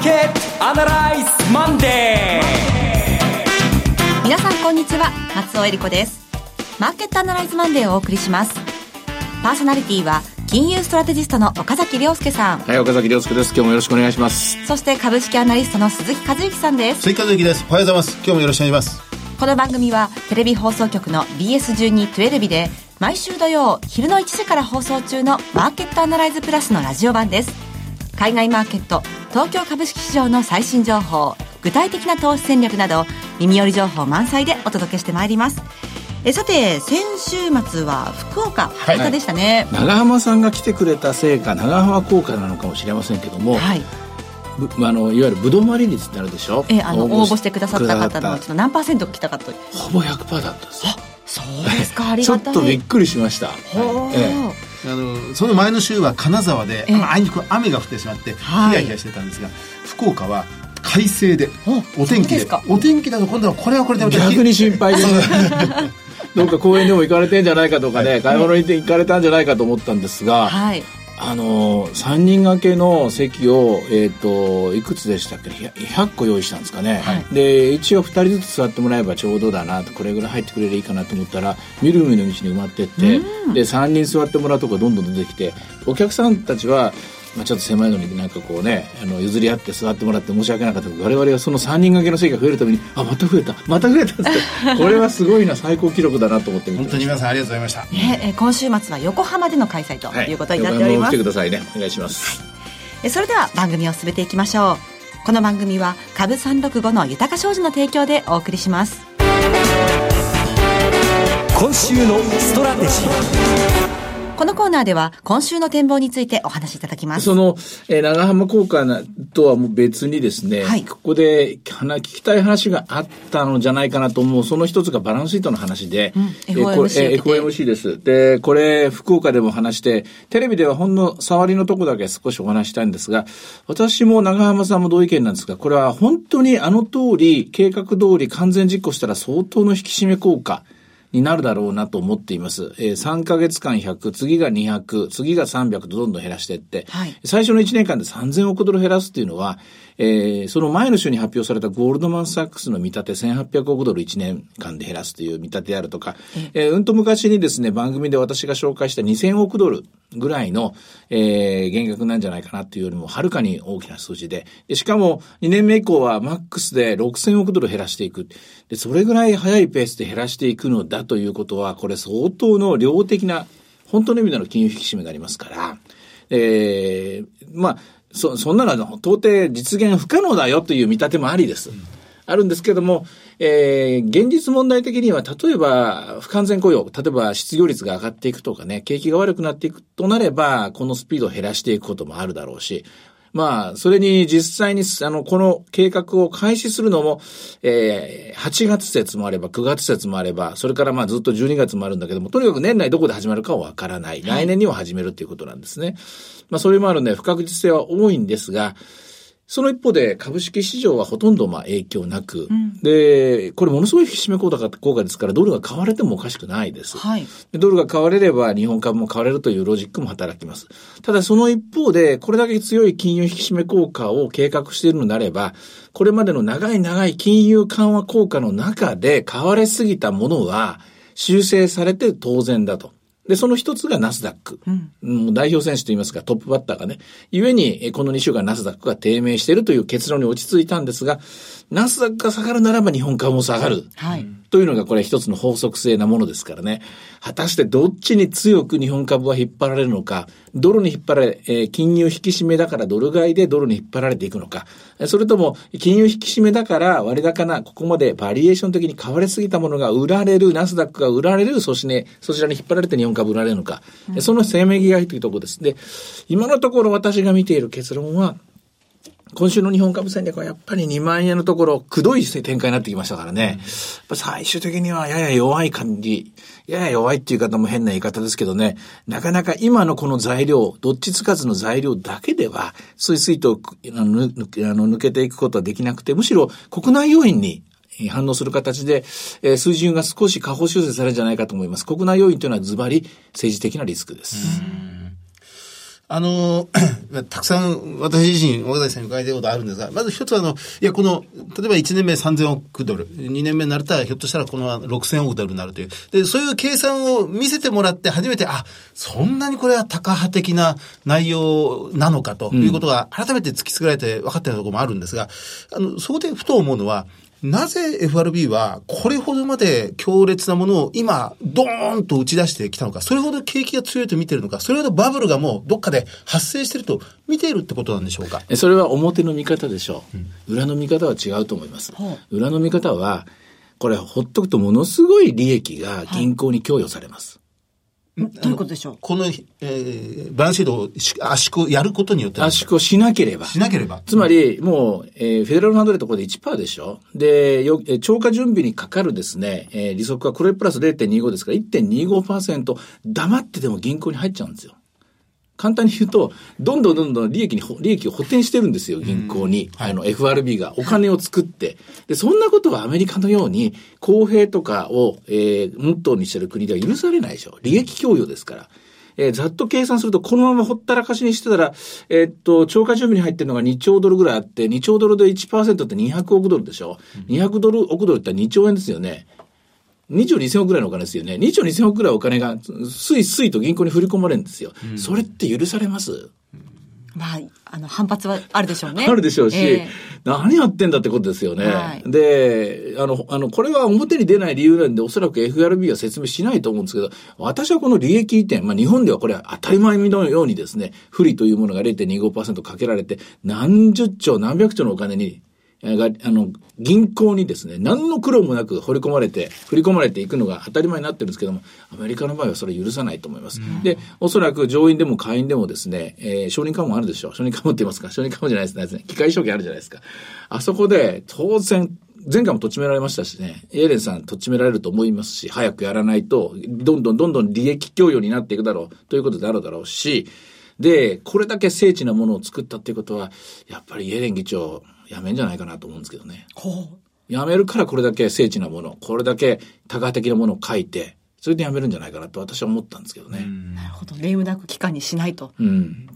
ーケットアナライズマンデー皆さんこんにちは松尾英里子ですマーケットアナライズマンデーをお送りしますパーソナリティは金融ストラテジストの岡崎良介さんはい、岡崎良介です。今日もよろしくお願いします。そして株式アナリストの鈴木一之さんです鈴木一之です。おはようございます。今日もよろしくお願いします。この番組はテレビ放送局の BS1212 で毎週土曜昼の1時から放送中のマーケットアナライズプラスのラジオ版です海外マーケット東京株式市場の最新情報具体的な投資戦略など耳寄り情報満載でお届けしてまいります。えさて先週末は福岡博多でしたね。長浜さんが来てくれたせいか、長浜効果なのかもしれませんけども、はい、ぶあのいわゆるぶどまり率ってあるでしょ？えあの応募してくださった方のくださちょっと何パーセント来たかとほぼ100%だったんですよ。そうですか。ありちょがたい。っとびっくりしました。ほう。えあのその前の週は金沢で、ええ。あいにく雨が降ってしまってヒはい。ヤヒヤしてたんですが、福岡は快晴でおお天気で。お天気だと今度はこれはこれで逆に心配で、ね、どっか公園でも行かれてんじゃないかとかね、買い物に行って行かれたんじゃないかと思ったんですが、はいあの3人掛けの席を、えっといくつでしたっけ？100個用意したんですかね、はい。で一応2人ずつ座ってもらえばちょうどだなとこれぐらい入ってくれればいいかなと思ったらみるみるうちに埋まってって、で3人座ってもらうとこどんどん出てきてお客さんたちは、まあ、ちょっと狭いのになんかこうねあの譲り合って座ってもらって申し訳なかったけど我々はその3人掛けの席が増えるためにあまた増えた。また増えたって。これはすごいな最高記録だなと思って本当に皆さんありがとうございました。ね、えー今週末は横浜での開催とい。うことになっております、来てくださいね。お願いします、えそれでは番組を進めていきましょう。この番組は株365の豊か商事の提供でお送りします。今週のストラテジーこのコーナーでは今週の展望についてお話しいただきます。その、えー長浜効果なとはもう別にですね、はい。ここで話聞きたい話があったのじゃないかなと思う、その一つがバランスシートの話で、うん。FOMC えー FOMC です。で、これ、福岡でも話して、テレビではほんの触りのとこだけ少しお話したいんですが、私も長浜さんも同意見なんですが、これは本当にあの通り、計画通り完全実行したら相当の引き締め効果、になるだろうなと思っています。えー3ヶ月間100、次が200、次が300とどんどん減らしていって、はい最初の1年間で3000億ドル減らすっていうのは、えーその前の週に発表されたゴールドマン・サックスの見立て1800億ドル1年間で減らすという見立てであるとか、えーうんと昔にですね、番組で私が紹介した2000億ドルぐらいの、えー減額なんじゃないかなっていうよりも、はるかに大きな数字で、でしかも2年目以降はマックスで6000億ドル減らしていく。で、それぐらい早いペースで減らしていくのだということは、これ相当の量的な、本当の意味での金融引き締めがありますから、えーまあ、そ、そんなのは到底実現不可能だよという見立てもありです。あるんですけども、えー現実問題的には、例えば、不完全雇用、例えば失業率が上がっていくとかね、景気が悪くなっていくとなれば、このスピードを減らしていくこともあるだろうし、まあ、それに実際に、あの、この計画を開始するのも、えー8月節もあれば、9月節もあれば、それからまあずっと12月もあるんだけども、とにかく年内どこで始まるかはわからない。来年には始めるっていうことなんですね。まあ、それもあるんで、不確実性は多いんですが、その一方で株式市場はほとんどまあ影響なく、で、これものすごい引き締め効果効果ですから、ドルが買われてもおかしくないです。はいでドルが買われれば日本株も買われるというロジックも働きます。ただその一方で、これだけ強い金融引き締め効果を計画しているのであれば、これまでの長い長い金融緩和効果の中で買われすぎたものは修正されて当然だと。で、その一つがナスダック。うん代表選手といいますか、トップバッターがね。故に、えこの2週間ナスダックが低迷しているという結論に落ち着いたんですが、ナスダックが下がるならば日本株も下がる。はいというのがこれ一つの法則性なものですからね。果たしてどっちに強く日本株は引っ張られるのか、ドルに引っ張られ、えー金融引き締めだからドル買いでドルに引っ張られていくのか、えそれとも金融引き締めだから割高な、ここまでバリエーション的に買われすぎたものが売られる、ナスダックが売られる、そしてね、そちらに引っ張られて日本株売られるのか、えそのせめぎ合いというところです。で、今のところ私が見ている結論は、今週の日本株戦略はやっぱり2万円のところ、くどい展開になってきましたからね。やっぱ最終的にはやや弱い感じ。やや弱いっていう方も変な言い方ですけどね。なかなか今のこの材料、どっちつかずの材料だけでは、スイスイとあの抜あの抜けていくことはできなくて、むしろ国内要因にえー反応する形で、えー水準が少し下方修正されるんじゃないかと思います。国内要因というのはズバリ政治的なリスクです。あの、たくさん私自身、岡崎さんに伺いたいことあるんですが、まず一つあの、いや、この、例えば1年目3000億ドル、2年目になったらひょっとしたらこの6000億ドルになるという。で、そういう計算を見せてもらって初めて、あ、そんなにこれは高派的な内容なのかということが改めて突きつけられて分かったようなところもあるんですが、あの、そこでふと思うのは、なぜ FRB はこれほどまで強烈なものを今、ドーンと打ち出してきたのか、それほど景気が強いと見てるのか、それほどバブルがもうどっかで発生してると見ているってことなんでしょうか？それは表の見方でしょう。裏の見方は違うと思います。裏の見方は、これほっとくとものすごい利益が銀行に供与されます。どういうことでしょう？この、えー、バランスシートをし圧縮やることによって。圧縮をしなければ。しなければ。つまり、もう、えー、フェデラルファンドレートこれで1%でしょ？で、よ、えー、超過準備にかかるですね、えー、利息はこれプラス0.25ですから1.25%黙ってでも銀行に入っちゃうんですよ。簡単に言うと、どんどんどんどん利益に、利益を補填してるんですよ、銀行に。はい、あの、FRB がお金を作って。で、そんなことはアメリカのように、公平とかを、えー、モットーにしてる国では許されないでしょ。利益供与ですから。えー、ざっと計算すると、このままほったらかしにしてたら、えー、っと、超過準備に入ってるのが2兆ドルぐらいあって、2兆ドルで1%って200億ドルでしょ。200ドル億ドルって2兆円ですよね。2兆2000億ぐらいのお金ですよね。2兆2000億ぐらいお金が、すいすいと銀行に振り込まれるんですよ。うん、それって許されます？まあ、あの、反発はあるでしょうね。あるでしょうし、えー、何やってんだってことですよね。はい、で、あの、あの、これは表に出ない理由なんで、おそらく FRB は説明しないと思うんですけど、私はこの利益移転、まあ日本ではこれは当たり前のようにですね、不利というものが0.25%かけられて、何十兆、何百兆のお金にが、あの、銀行にですね、何の苦労もなく掘り込まれて、振り込まれていくのが当たり前になってるんですけども、アメリカの場合はそれ許さないと思います。うん、で、おそらく上院でも下院でもですね、えー、承認喚問あるでしょう。承認喚問って言いますか？承認喚問じゃないですね。機械証券あるじゃないですか。あそこで、当然、前回もとっちめられましたしね、エーレンさんとっちめられると思いますし、早くやらないと、どんどんどんどん利益供与になっていくだろうということであるだろうし、で、これだけ精緻なものを作ったっていうことは、やっぱりイエレン議長、やめんじゃないかなと思うんですけどね。やめるからこれだけ精緻なもの、これだけ多価的なものを書いて、それでやめるんじゃないかなと私は思ったんですけどね。なるほど。レイムダック期間にしないと。うん。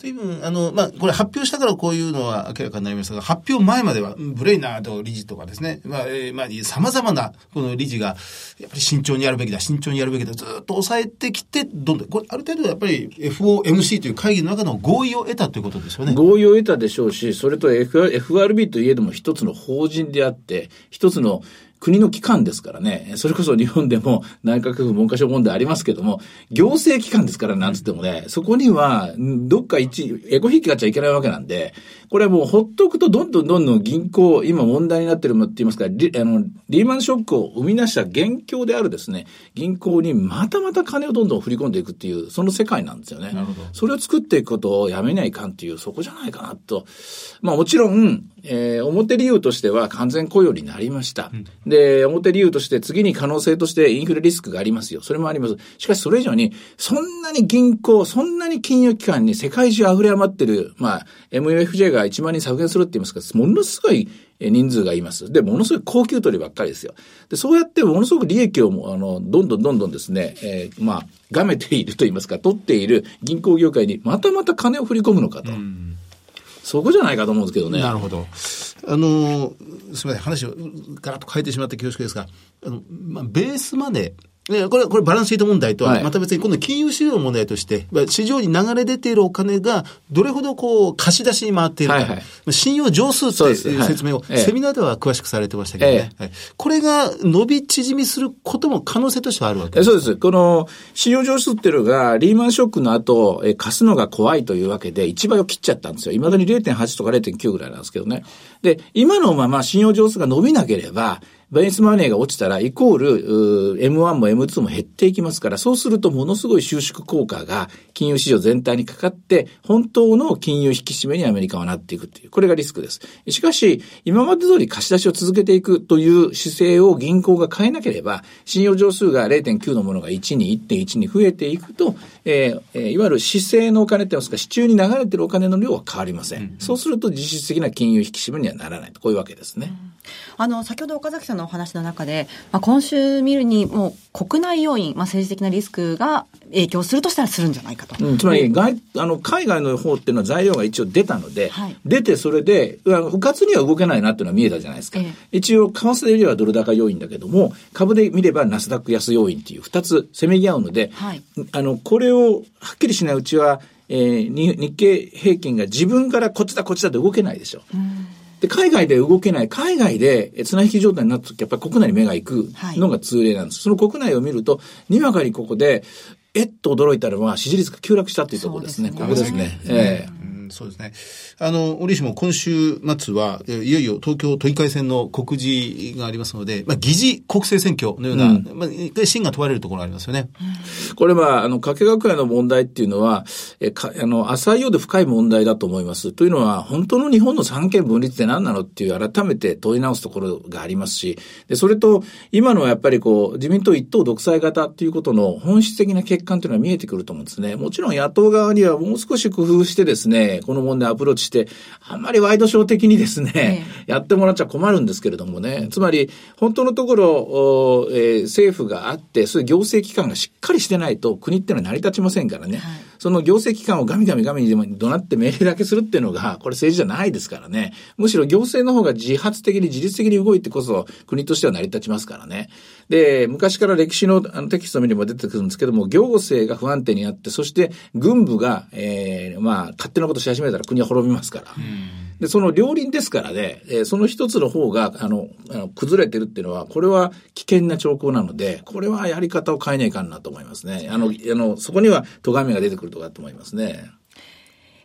随分、あの、まあ、これ発表したからこういうのは明らかになりましたが、発表前までは、ブレイナーと理事とかですね、まあ、えー、まあ、様々な、この理事が、やっぱり慎重にやるべきだ、慎重にやるべきだ、ずっと抑えてきて、どんどん、これ、ある程度やっぱり FOMC という会議の中の合意を得たということですよね。合意を得たでしょうし、それと FRB といえども一つの法人であって、一つの国の機関ですからね、それこそ日本でも 内閣府文科省問題ありますけども、行政機関ですからなんつってもね、そこには、どっか一、エコ引きがっちゃいけないわけなんで、これはもうほっとくとどんどんどんどん銀行、今問題になってるもって言いますか、リあのリーマンショックを生み出した元凶であるですね、銀行にまたまた金をどんどん振り込んでいくっていう、その世界なんですよね。それを作っていくことをやめないかんっていう、そこじゃないかなと。まあもちろん、えー、表理由としては完全雇用になりました。うん、で、表理由として次に可能性としてインフレリスクがありますよ。それもあります。しかしそれ以上に、そんなに銀行、そんなに金融機関に世界中溢れ余ってる、まあ、MFJ が1万人削減するって言いますか、ものすごい人数がいます。で、ものすごい高級取りばっかりですよ。で、そうやってものすごく利益を、あの、どんどんどんどんですね、えー、まあ、がめていると言いますか、取っている銀行業界にまたまた金を振り込むのかと。うんそこじゃないかと思うんですけどね。なるほど。あの、すみません、話をガラッと変えてしまって恐縮ですが、あの、まあ、ベースまで、ね、これ、これバランスシート問題とは、また別に今度金融市場の問題として、市場に流れ出ているお金が、どれほどこう、貸し出しに回っているか、はいはい、信用上数っていう説明を、セミナーでは詳しくされてましたけどね。はい、これが伸び縮みすることも可能性としてはあるわけです。そうです。この、信用上数っていうのが、リーマンショックの後、え貸すのが怖いというわけで、1倍を切っちゃったんですよ。未だに0.8とか0.9ぐらいなんですけどね。で、今のまま信用上数が伸びなければ、ベースマネーが落ちたら、イコール、M1 も M2 も減っていきますから、そうするとものすごい収縮効果が金融市場全体にかかって、本当の金融引き締めにアメリカはなっていくという、これがリスクです。しかし、今まで通り貸し出しを続けていくという姿勢を銀行が変えなければ、信用上数が0.9のものが1に1.1に増えていくと、えー、いわゆる市政のお金って言いますか、市中に流れてるお金の量は変わりません。うん、そうすると実質的な金融引き締めにはならないと、こういうわけですね。うん、あの、先ほど岡崎さんのお話の中で、まあ、今週見るにもう国内要因、まあ、政治的なリスクが影響するとしたらするんじゃないかと。うん、つまり外、あの、海外の方っていうのは材料が一応出たので、はい、出てそれで、不活には動けないなっていうのは見えたじゃないですか。ええ、一応、為替で見ればドル高要因だけども、株で見ればナスダック安要因っていう二つせめぎ合うので、はい、あの、これをはっきりしないうちは、えー、日経平均が自分からこっちだこっちだって動けないでしょ。うんで、海外で動けない、海外で綱引き状態になった時、やっぱり国内に目が行くのが通例なんです。はい、その国内を見ると、にわかにここで、えっと驚いたのは支持率が急落したっていうところですね。すねここですね。ええーそうですね。あの、折しも今週末は、いよいよ東京都議会選の告示がありますので、まあ、議事国政選挙のような、うん、まあ、真が問われるところがありますよね。これは、あの、加計学園の問題っていうのは、え、か、あの、浅いようで深い問題だと思います。というのは、本当の日本の三権分立って何なのっていう改めて問い直すところがありますし、で、それと、今のはやっぱりこう、自民党一党独裁型っていうことの本質的な欠陥というのは見えてくると思うんですね。もちろん野党側にはもう少し工夫してですね、この問題アプローチして、あんまりワイドショー的にですね、やってもらっちゃ困るんですけれどもね、つまり、本当のところ、えー、政府があって、そういう行政機関がしっかりしてないと、国ってのは成り立ちませんからね。はいその行政機関をガミガミガミに怒鳴って命令だけするっていうのが、これ政治じゃないですからね。むしろ行政の方が自発的に自律的に動いてこそ国としては成り立ちますからね。で、昔から歴史のあのテキストを見れば出てくるんですけども、行政が不安定になって、そして軍部が、えー、まあ、勝手なことし始めたら国は滅びますから。で、その両輪ですからね、えー、その一つの方が、あの、あの崩れてるっていうのは、これは危険な兆候なので、これはやり方を変えないかんなと思いますね。あの、あの、そこには咎めが出てくることだと思いますね。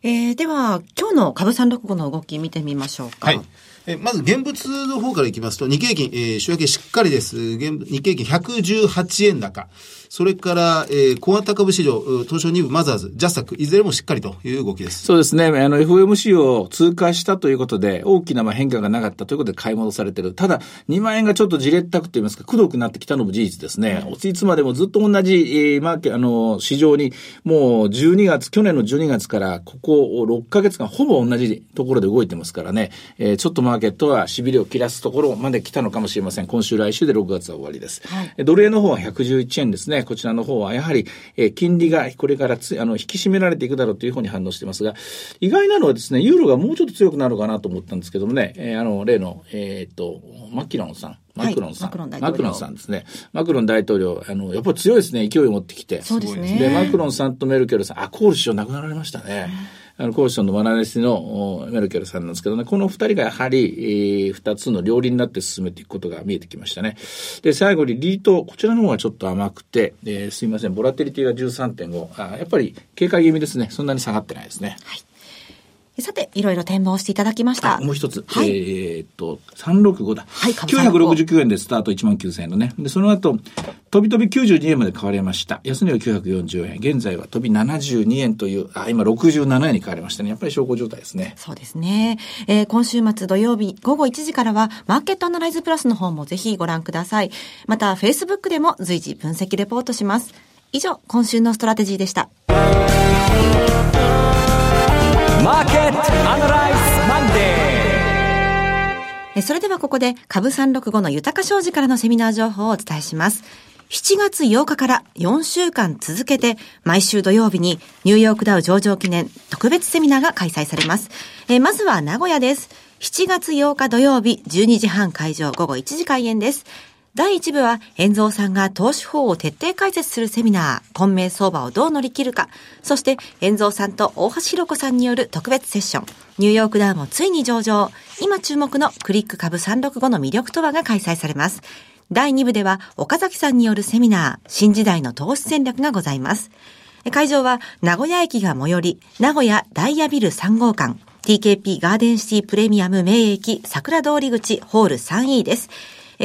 えー、では、今日の株三六五の動き見てみましょうか。はい。えまず現物の方からいきますと、日経平均、えー、週明けしっかりです。現日経平均118円高。それから、えー、小型株市場、東証2部マザーズ、ジャスタック、いずれもしっかりという動きです。そうですね。あの、FOMC を通過したということで、大きなまあ変化がなかったということで買い戻されてる。ただ、2万円がちょっとじれったくと言いますか、くどくなってきたのも事実ですね。いつまでもずっと同じ、えー、マーケ、あの、市場に、もう12月、去年の12月から、ここ6ヶ月間、ほぼ同じところで動いてますからね、えー、ちょっとマーケットは痺れを切らすところまで来たのかもしれません。今週来週で6月は終わりです。はい、ドル円の方は111円ですね。こちらの方はやはり、えー、金利がこれからつあの引き締められていくだろうというふうに反応してますが、意外なのはですね、ユーロがもうちょっと強くなるかなと思ったんですけどもね、えー、あの、例の、えー、っと、マキロンさん。マクロンさん、はい、マクロンさんですね。マクロン大統領、あの、やっぱり強いですね、勢いを持ってきて。そうですね。で、マクロンさんとメルケルさん、あ、コール首相亡くなられましたね。あの、コーションのマナネスのメルケルさんなんですけどね、この二人がやはり、えー、二つの両輪になって進めていくことが見えてきましたね。で、最後にリート、こちらの方がちょっと甘くて、えー、すいません、ボラテリティが13.5、あやっぱり警戒気味ですね。そんなに下がってないですね。はい。さて、いろいろ展望していただきました。もう一つ。はい、えー、っと、365だ。はい、969円でスタート1万9000円のね。で、その後、飛び飛び92円まで買われました。安値は940円。現在は飛び72円という、あ、今67円に買われましたね。やっぱり証拠状態ですね。そうですね。えー、今週末土曜日午後1時からは、マーケットアナライズプラスの方もぜひご覧ください。また、Facebook でも随時分析レポートします。以上、今週のストラテジーでした。それではここで株365の豊商事からのセミナー情報をお伝えします。7月8日から4週間続けて毎週土曜日にニューヨークダウ上場記念特別セミナーが開催されます。えまずは名古屋です。7月8日土曜日12時半会場午後1時開演です。第1部は、遠蔵さんが投資法を徹底解説するセミナー、混迷相場をどう乗り切るか、そして、遠蔵さんと大橋弘子さんによる特別セッション、ニューヨークダウンもついに上場、今注目のクリック株365の魅力とはが開催されます。第2部では、岡崎さんによるセミナー、新時代の投資戦略がございます。会場は、名古屋駅が最寄り、名古屋ダイヤビル3号館、TKP ガーデンシティプレミアム名駅桜通り口ホール 3E です。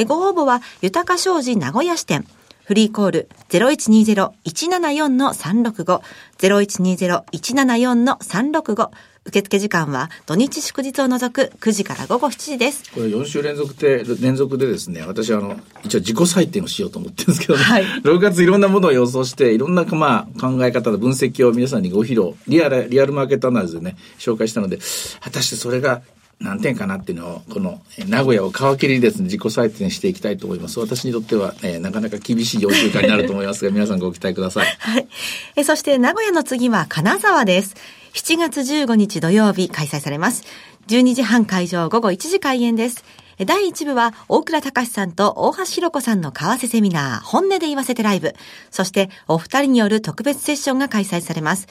ご応募は、豊か商事名古屋支店。フリーコール0120-174-365、0120-174-365。受付時間は土日祝日を除く9時から午後7時です。これ4週連続で、連続でですね、私はあの、一応自己採点をしようと思ってるんですけど、ね、はい、6月いろんなものを予想して、いろんな、まあ、考え方の分析を皆さんにご披露、リアル、リアルマーケットアナリズでね、紹介したので、果たしてそれが何点かなっていうのを、この名古屋を皮切りですね、自己採点していきたいと思います。私にとっては、えー、なかなか厳しい要求化になると思いますが、皆さんご期待ください。はい。えそして名古屋の次は金沢です。7月15日土曜日開催されます。12時半会場午後1時開演です。第1部は、大倉隆さんと大橋弘子さんの為替セミナー、本音で言わせてライブ。そして、お二人による特別セッションが開催されます。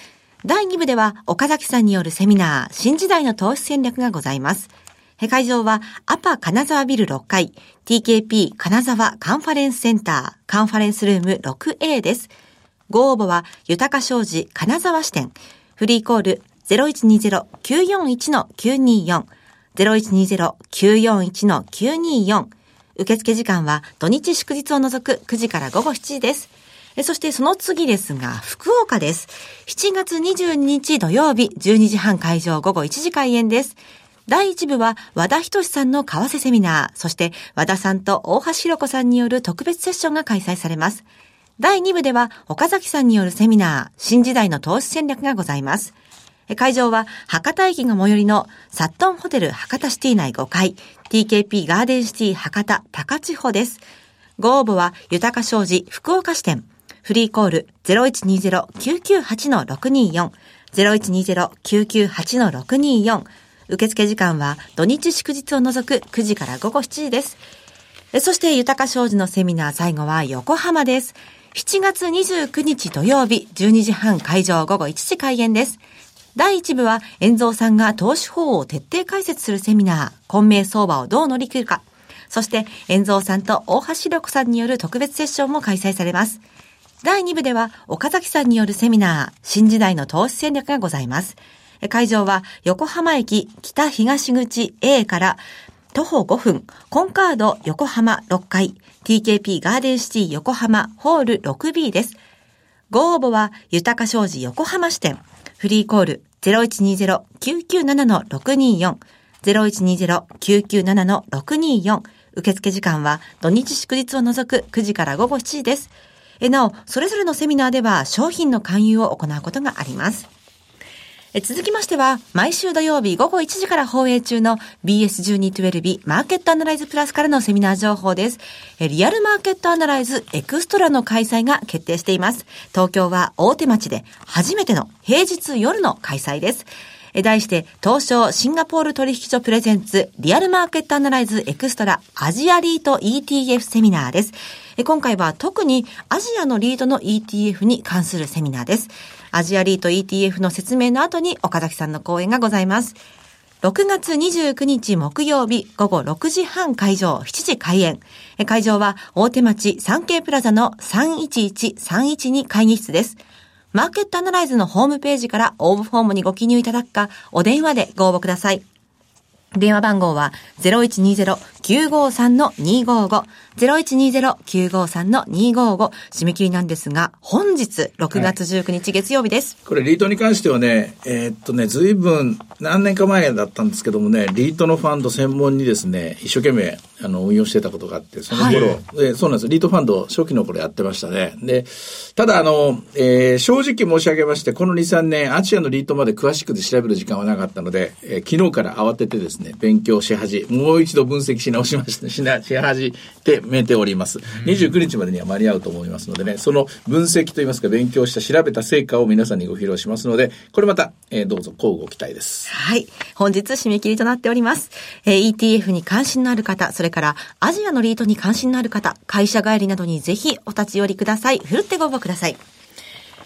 第2部では、岡崎さんによるセミナー、新時代の投資戦略がございます。会場は、アパ金沢ビル6階、TKP 金沢カンファレンスセンター、カンファレンスルーム 6A です。ご応募は、豊か商事金沢支店、フリーコール0120-941-924、0120-941-924。受付時間は土日祝日を除く9時から午後7時です。そしてその次ですが、福岡です。7月22日土曜日、12時半会場午後1時開演です。第1部は和田仁さんの為替セミナー、そして和田さんと大橋弘子さんによる特別セッションが開催されます。第2部では岡崎さんによるセミナー、新時代の投資戦略がございます。会場は博多駅が最寄りのサットンホテル博多シティ内5階 TKP ガーデンシティ博多高千穂です。ご応募は豊か商事福岡支店フリーコール0120-998-624 0120-998-624受付時間は土日祝日を除く9時から午後7時です。そして豊か商事のセミナー最後は横浜です。7月29日土曜日12時半会場午後1時開演です。第1部は、遠蔵さんが投資法を徹底解説するセミナー、混迷相場をどう乗り切るか。そして、遠蔵さんと大橋力さんによる特別セッションも開催されます。第2部では、岡崎さんによるセミナー、新時代の投資戦略がございます。会場は、横浜駅北東口 A から徒歩5分、コンカード横浜6階、TKP ガーデンシティ横浜ホール 6B です。ご応募は、豊か商事横浜支店、フリーコール0120-997-624 0120-997-624受付時間は土日祝日を除く9時から午後7時です。えなお、それぞれのセミナーでは商品の勧誘を行うことがあります。え続きましては、毎週土曜日午後1時から放映中の BS1212 マーケットアナライズプラスからのセミナー情報です。リアルマーケットアナライズエクストラの開催が決定しています。東京は大手町で初めての平日夜の開催です。題して、東証シンガポール取引所プレゼンツリアルマーケットアナライズエクストラアジアリート ETF セミナーです。今回は特にアジアのリードの ETF に関するセミナーです。アジアリート ETF の説明の後に岡崎さんの講演がございます。6月29日木曜日午後6時半会場7時開演。会場は大手町産経プラザの311-312会議室です。マーケットアナライズのホームページから応募フォームにご記入いただくか、お電話でご応募ください。電話番号は0120 0120-953-255。0120-953-255。締め切りなんですが、本日6月19日月曜日です。はい、これ、リートに関してはね、えー、っとね、ずいぶん何年か前だったんですけどもね、リートのファンド専門にですね、一生懸命あの運用してたことがあって、その頃、はい、でそうなんです。リートファンド初期の頃やってましたね。で、ただあの、えー、正直申し上げまして、この2、3年、アジアのリートまで詳しく調べる時間はなかったので、えー、昨日から慌ててですね、勉強し始め、もう一度分析し直しました、しな、し始めております。29日までには間に合うと思いますのでね、その分析といいますか、勉強した調べた成果を皆さんにご披露しますので、これまた、えー、どうぞ交互期待です。はい。本日締め切りとなっております。えー、ETF に関心のある方、それからアジアのリートに関心のある方、会社帰りなどにぜひお立ち寄りください。ふるってご応募ください。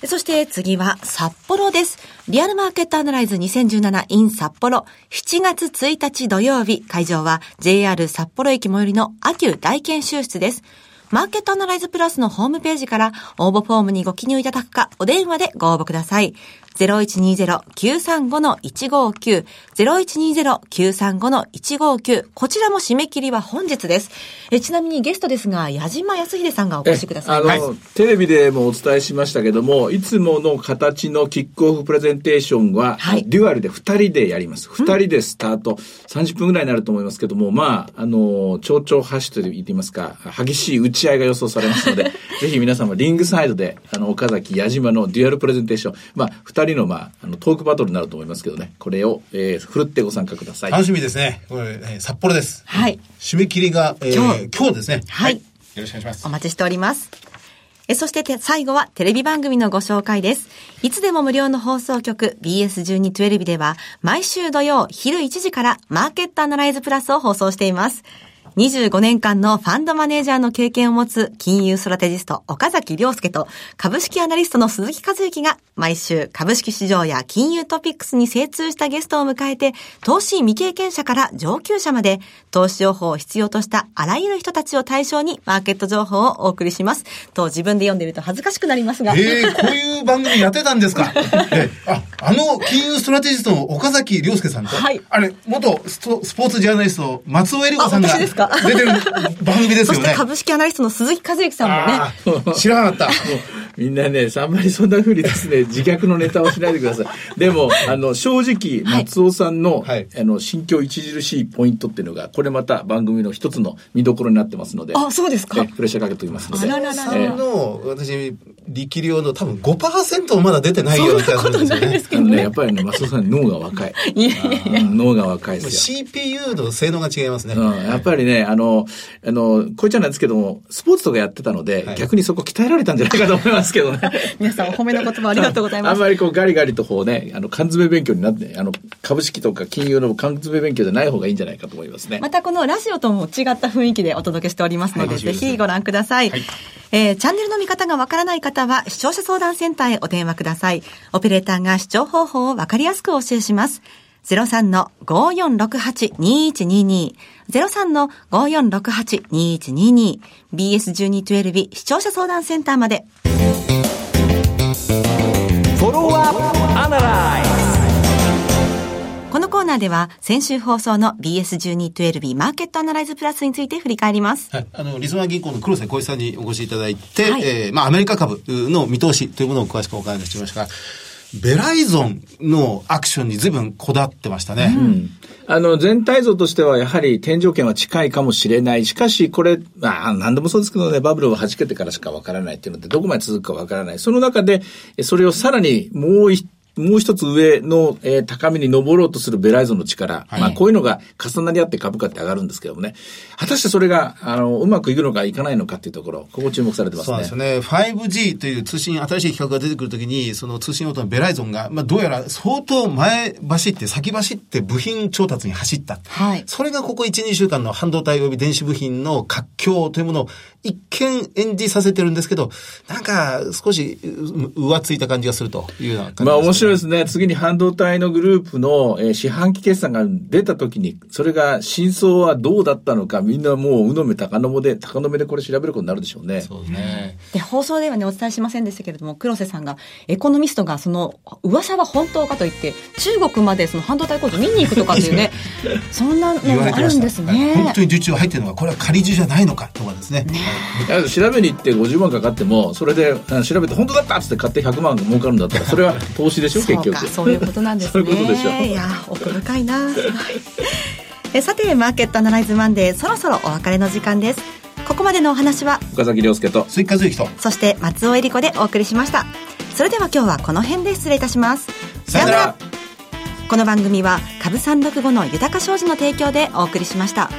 そして次は札幌です。リアルマーケットアナライズ 2017in 札幌。7月1日土曜日、会場は JR 札幌駅最寄りの秋大研修室です。マーケットアナライズプラスのホームページから応募フォームにご記入いただくか、お電話でご応募ください。0120-935-159、0120-935-159、こちらも締め切りは本日です。えちなみにゲストですが、矢島康秀さんがお越しくださいあの、テレビでもお伝えしましたけども、いつもの形のキックオフプレゼンテーションは、はい、デュアルで2人でやります。2人でスタート、うん、30分ぐらいになると思いますけども、まあ、あの、丁々発止と言っていますか、激しい打ち合いが予想されますので、ぜひ皆様リングサイドで、あの、岡崎、矢島のデュアルプレゼンテーション、まあ、2人の、まあ、あの、トークバトルになると思いますけどね、これを、えー、ふるってご参加ください。楽しみですね。これ、えー札幌です。はい。締め切りが、えー今日今日ですね。はいよろしくお願いしますお。待ちしております。えそしてて最後はテレビ番組のご紹介です。いつでも無料の放送局 BS1212 では毎週土曜昼1時からマーケットアナライズプラスを放送しています。25年間のファンドマネージャーの経験を持つ金融ストラテジスト岡崎亮介と株式アナリストの鈴木和之が毎週株式市場や金融トピックスに精通したゲストを迎えて投資未経験者から上級者まで投資情報を必要としたあらゆる人たちを対象にマーケット情報をお送りします。と自分で読んでいると恥ずかしくなりますが。ええこういう番組やってたんですか？えあ、あの金融ストラテジストの岡崎亮介さんと、はいあれ、元ストスポーツジャーナリスト、松尾恵理子さんがですか？出てる番組ですそしてよね。株式アナリストの鈴木和之さんもね。知らなかった。みんなね、あんまりそんな風にですね、自虐のネタをしないでください。でも、あの、正直、松尾さんの、はいあの、心境著しいポイントっていうのが、これまた番組の一つの見どころになってますので、あ、そうですかえ。プレッシャーかけておきますので。あららららえさんの、私、力量の多分5%もまだ出てないような気がするんですよね。ね、やっぱりね、松尾さん脳が若い。いやいやいや。うん脳が若いですよ。CPU の性能が違いますね。うん、やっぱりね、あの、あの、こいちゃんなんですけども、スポーツとかやってたので、はい逆にそこ鍛えられたんじゃないかと思いますけどね。皆さんお褒めの言葉ありがとうございますあん。まりこうガリガリとこうね、あの、缶詰勉強になって、あの、株式とか金融の缶詰勉強じゃない方がいいんじゃないかと思いますね。またこのラジオとも違った雰囲気でお届けしておりますので、ぜひご覧ください。えーチャンネルの見方がわからない方は、視聴者相談センターへお電話ください。オペレーターが視聴方法をわかりやすくお教えします。03-5468-2122。03-5468-2122。BS1212 視聴者相談センターまで。ナーでは、先週放送の BS1212 マーケットアナライズプラスについて振り返ります。はい。あの、リスナー銀行の黒瀬小石さんにお越しいただいて、はいえーまあ、アメリカ株の見通しというものを詳しくお伺いしましたが、ベライゾンのアクションに随分こだわってましたね。あの、全体像としてはやはり天井圏は近いかもしれない。しかし、これ、まあ、何でもそうですけどね、バブルを弾けてからしかわからないっていうので、どこまで続くかわからない。その中で、えそれをさらにもう一もう一つ上の、えー高みに登ろうとするベライゾンの力。はいまあ、こういうのが重なり合って株価って上がるんですけどもね。果たしてそれが、あの、うまくいくのかいかないのかっていうところ、ここ注目されてますね。そうですよね。5G という通信、新しい企画が出てくるときに、その通信大手のベライゾンが、まあ、どうやら相当前走って、先走って部品調達に走った。はいそれがここ1、2週間の半導体及び電子部品の活況というものを一見演じさせてるんですけど、なんか少しう浮ついた感じがするというような感じです、まあ面白いですね。次に半導体のグループの、えー四半期決算が出た時に、それが真相はどうだったのか、みんなもう、うのめ高の目で、高の目でこれ調べることになるでしょうね。そうですね。で、放送ではね、お伝えしませんでしたけれども、黒瀬さんが、エコノミストが、その、噂は本当かと言って、中国までその半導体工場見に行くとかっていうね、そんなの。もあるんですはい本ね当。に受注入ってるのが、これは仮受じゃないのかとかですね。だから調べに行って50万かかっても、それであ調べて本当だったっつって買って100万儲かるんだったら、それは投資でしょ、結局。そうか、そういうことなんですね。いや、奥深いな。はいえさて、マーケットアナライズマンデー、そろそろお別れの時間です。ここまでのお話は、岡崎亮介と。追加随記と。そして松尾恵里子でお送りしました。それでは今日はこの辺で失礼いたします。さよならこの番組は株三六五の豊か商事の提供でお送りしました。